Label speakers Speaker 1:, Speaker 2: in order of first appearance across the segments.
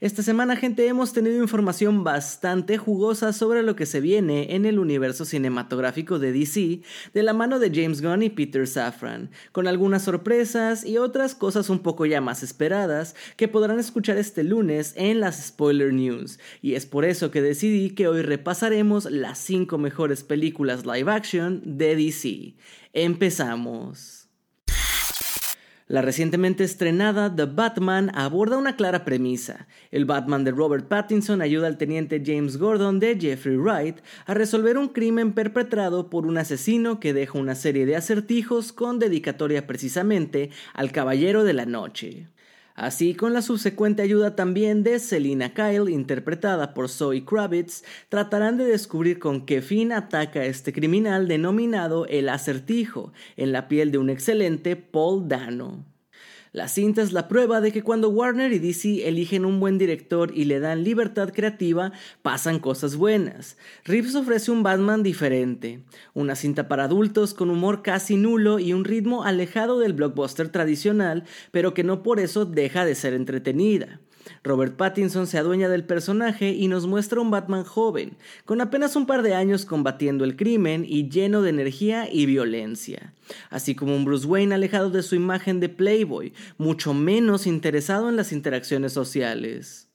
Speaker 1: Esta semana, gente, hemos tenido información bastante jugosa sobre lo que se viene en el universo cinematográfico de DC de la mano de James Gunn y Peter Safran, con algunas sorpresas y otras cosas un poco ya más esperadas que podrán escuchar este lunes en las Spoiler News. Y es por eso que decidí que hoy repasaremos las 5 mejores películas live action de DC. Empezamos. La recientemente estrenada The Batman aborda una clara premisa. El Batman de Robert Pattinson ayuda al teniente James Gordon de Jeffrey Wright a resolver un crimen perpetrado por un asesino que deja una serie de acertijos con dedicatoria precisamente al Caballero de la Noche así con la subsecuente ayuda también de Selina Kyle, interpretada por Zoe Kravitz, tratarán de descubrir con qué fin ataca a este criminal denominado el acertijo, en la piel de un excelente Paul Dano. La cinta es la prueba de que cuando Warner y DC eligen un buen director y le dan libertad creativa, pasan cosas buenas. Reeves ofrece un Batman diferente, una cinta para adultos con humor casi nulo y un ritmo alejado del blockbuster tradicional, pero que no por eso deja de ser entretenida. Robert Pattinson se adueña del personaje y nos muestra un Batman joven, con apenas un par de años combatiendo el crimen y lleno de energía y violencia, así como un Bruce Wayne alejado de su imagen de Playboy, mucho menos interesado en las interacciones sociales.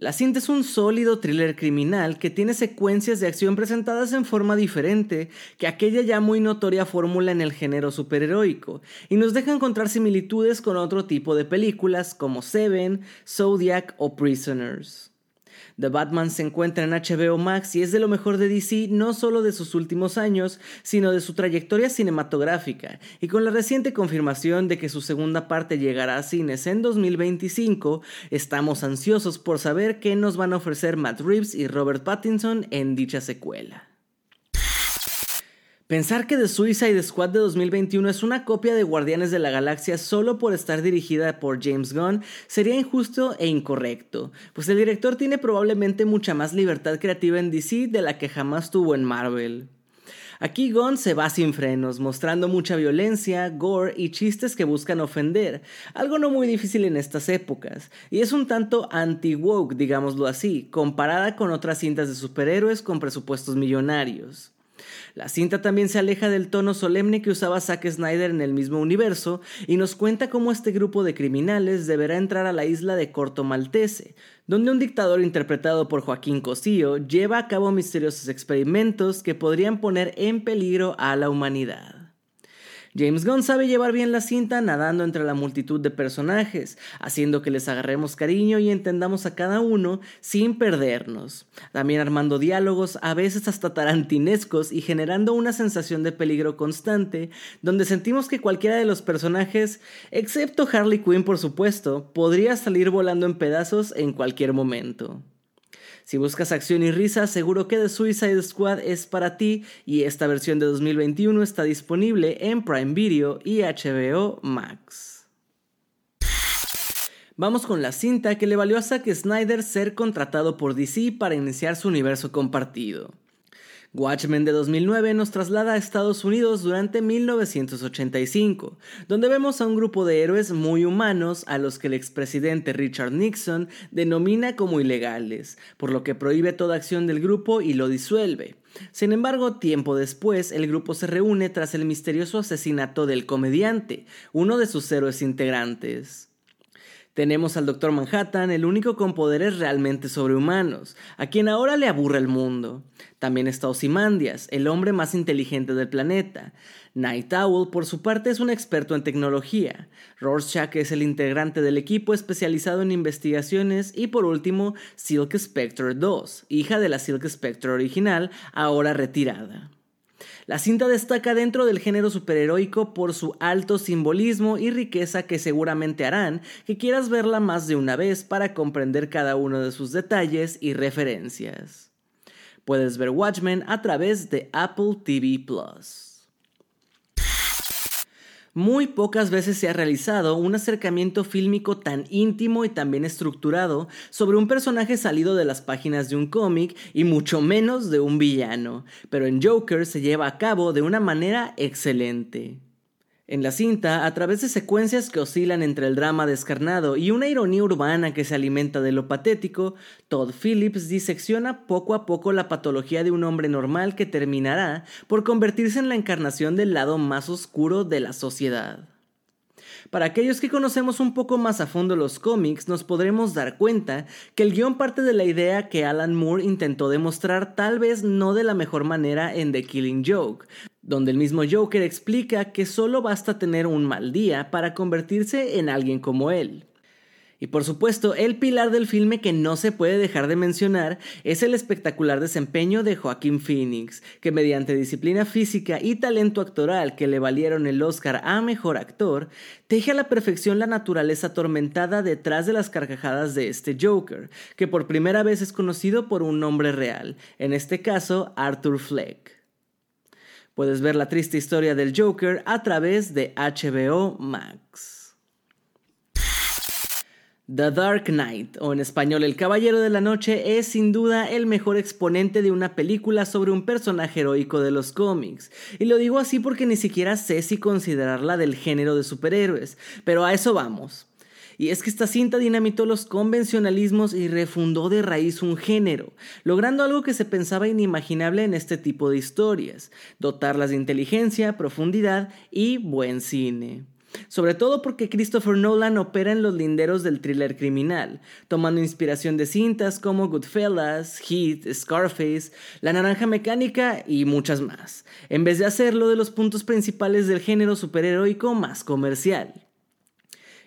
Speaker 1: La cinta es un sólido thriller criminal que tiene secuencias de acción presentadas en forma diferente que aquella ya muy notoria fórmula en el género superheroico, y nos deja encontrar similitudes con otro tipo de películas como Seven, Zodiac o Prisoners. The Batman se encuentra en HBO Max y es de lo mejor de DC no solo de sus últimos años, sino de su trayectoria cinematográfica, y con la reciente confirmación de que su segunda parte llegará a cines en 2025, estamos ansiosos por saber qué nos van a ofrecer Matt Reeves y Robert Pattinson en dicha secuela. Pensar que The Suicide Squad de 2021 es una copia de Guardianes de la Galaxia solo por estar dirigida por James Gunn sería injusto e incorrecto, pues el director tiene probablemente mucha más libertad creativa en DC de la que jamás tuvo en Marvel. Aquí Gunn se va sin frenos, mostrando mucha violencia, gore y chistes que buscan ofender, algo no muy difícil en estas épocas, y es un tanto anti-woke, digámoslo así, comparada con otras cintas de superhéroes con presupuestos millonarios. La cinta también se aleja del tono solemne que usaba Zack Snyder en el mismo universo y nos cuenta cómo este grupo de criminales deberá entrar a la isla de Corto Maltese, donde un dictador interpretado por Joaquín Cosío lleva a cabo misteriosos experimentos que podrían poner en peligro a la humanidad. James Gunn sabe llevar bien la cinta nadando entre la multitud de personajes, haciendo que les agarremos cariño y entendamos a cada uno sin perdernos. También armando diálogos a veces hasta tarantinescos y generando una sensación de peligro constante, donde sentimos que cualquiera de los personajes, excepto Harley Quinn por supuesto, podría salir volando en pedazos en cualquier momento. Si buscas acción y risa, seguro que The Suicide Squad es para ti y esta versión de 2021 está disponible en Prime Video y HBO Max. Vamos con la cinta que le valió a Zack Snyder ser contratado por DC para iniciar su universo compartido. Watchmen de 2009 nos traslada a Estados Unidos durante 1985, donde vemos a un grupo de héroes muy humanos a los que el expresidente Richard Nixon denomina como ilegales, por lo que prohíbe toda acción del grupo y lo disuelve. Sin embargo, tiempo después, el grupo se reúne tras el misterioso asesinato del comediante, uno de sus héroes integrantes. Tenemos al Doctor Manhattan, el único con poderes realmente sobrehumanos, a quien ahora le aburre el mundo. También está Ozymandias, el hombre más inteligente del planeta. Night Owl, por su parte, es un experto en tecnología. Rorschach es el integrante del equipo especializado en investigaciones. Y por último, Silk Spectre 2, hija de la Silk Spectre original, ahora retirada. La cinta destaca dentro del género superheroico por su alto simbolismo y riqueza que seguramente harán que quieras verla más de una vez para comprender cada uno de sus detalles y referencias. Puedes ver Watchmen a través de Apple TV Plus. Muy pocas veces se ha realizado un acercamiento fílmico tan íntimo y tan bien estructurado sobre un personaje salido de las páginas de un cómic y mucho menos de un villano, pero en Joker se lleva a cabo de una manera excelente. En la cinta, a través de secuencias que oscilan entre el drama descarnado y una ironía urbana que se alimenta de lo patético, Todd Phillips disecciona poco a poco la patología de un hombre normal que terminará por convertirse en la encarnación del lado más oscuro de la sociedad. Para aquellos que conocemos un poco más a fondo los cómics, nos podremos dar cuenta que el guion parte de la idea que Alan Moore intentó demostrar tal vez no de la mejor manera en The Killing Joke, donde el mismo Joker explica que solo basta tener un mal día para convertirse en alguien como él. Y por supuesto, el pilar del filme que no se puede dejar de mencionar es el espectacular desempeño de Joaquín Phoenix, que mediante disciplina física y talento actoral que le valieron el Oscar a Mejor Actor, teje a la perfección la naturaleza atormentada detrás de las carcajadas de este Joker, que por primera vez es conocido por un nombre real, en este caso Arthur Fleck. Puedes ver la triste historia del Joker a través de HBO Max. The Dark Knight, o en español El Caballero de la Noche, es sin duda el mejor exponente de una película sobre un personaje heroico de los cómics. Y lo digo así porque ni siquiera sé si considerarla del género de superhéroes, pero a eso vamos. Y es que esta cinta dinamitó los convencionalismos y refundó de raíz un género, logrando algo que se pensaba inimaginable en este tipo de historias, dotarlas de inteligencia, profundidad y buen cine. Sobre todo porque Christopher Nolan opera en los linderos del thriller criminal, tomando inspiración de cintas como Goodfellas, Heat, Scarface, La Naranja Mecánica y muchas más, en vez de hacerlo de los puntos principales del género superheroico más comercial.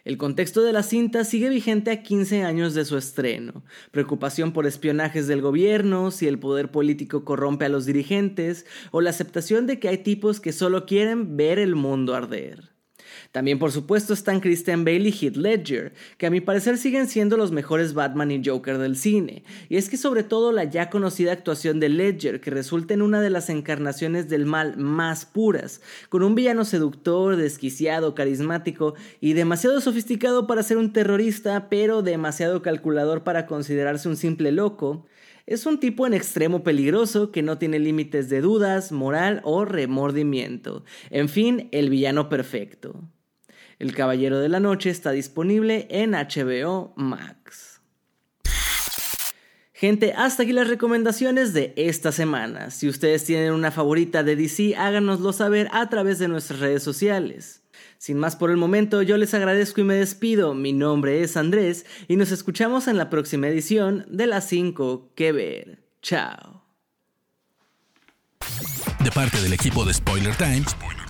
Speaker 1: El contexto de la cinta sigue vigente a 15 años de su estreno. Preocupación por espionajes del gobierno, si el poder político corrompe a los dirigentes, o la aceptación de que hay tipos que solo quieren ver el mundo arder. También por supuesto están Christian Bale y Heath Ledger, que a mi parecer siguen siendo los mejores Batman y Joker del cine, y es que sobre todo la ya conocida actuación de Ledger, que resulta en una de las encarnaciones del mal más puras, con un villano seductor, desquiciado, carismático y demasiado sofisticado para ser un terrorista, pero demasiado calculador para considerarse un simple loco, es un tipo en extremo peligroso que no tiene límites de dudas, moral o remordimiento. En fin, el villano perfecto. El Caballero de la Noche está disponible en HBO Max. Gente, hasta aquí las recomendaciones de esta semana. Si ustedes tienen una favorita de DC, háganoslo saber a través de nuestras redes sociales. Sin más por el momento, yo les agradezco y me despido. Mi nombre es Andrés y nos escuchamos en la próxima edición de las 5 que ver. Chao.
Speaker 2: De parte del equipo de Spoiler Times,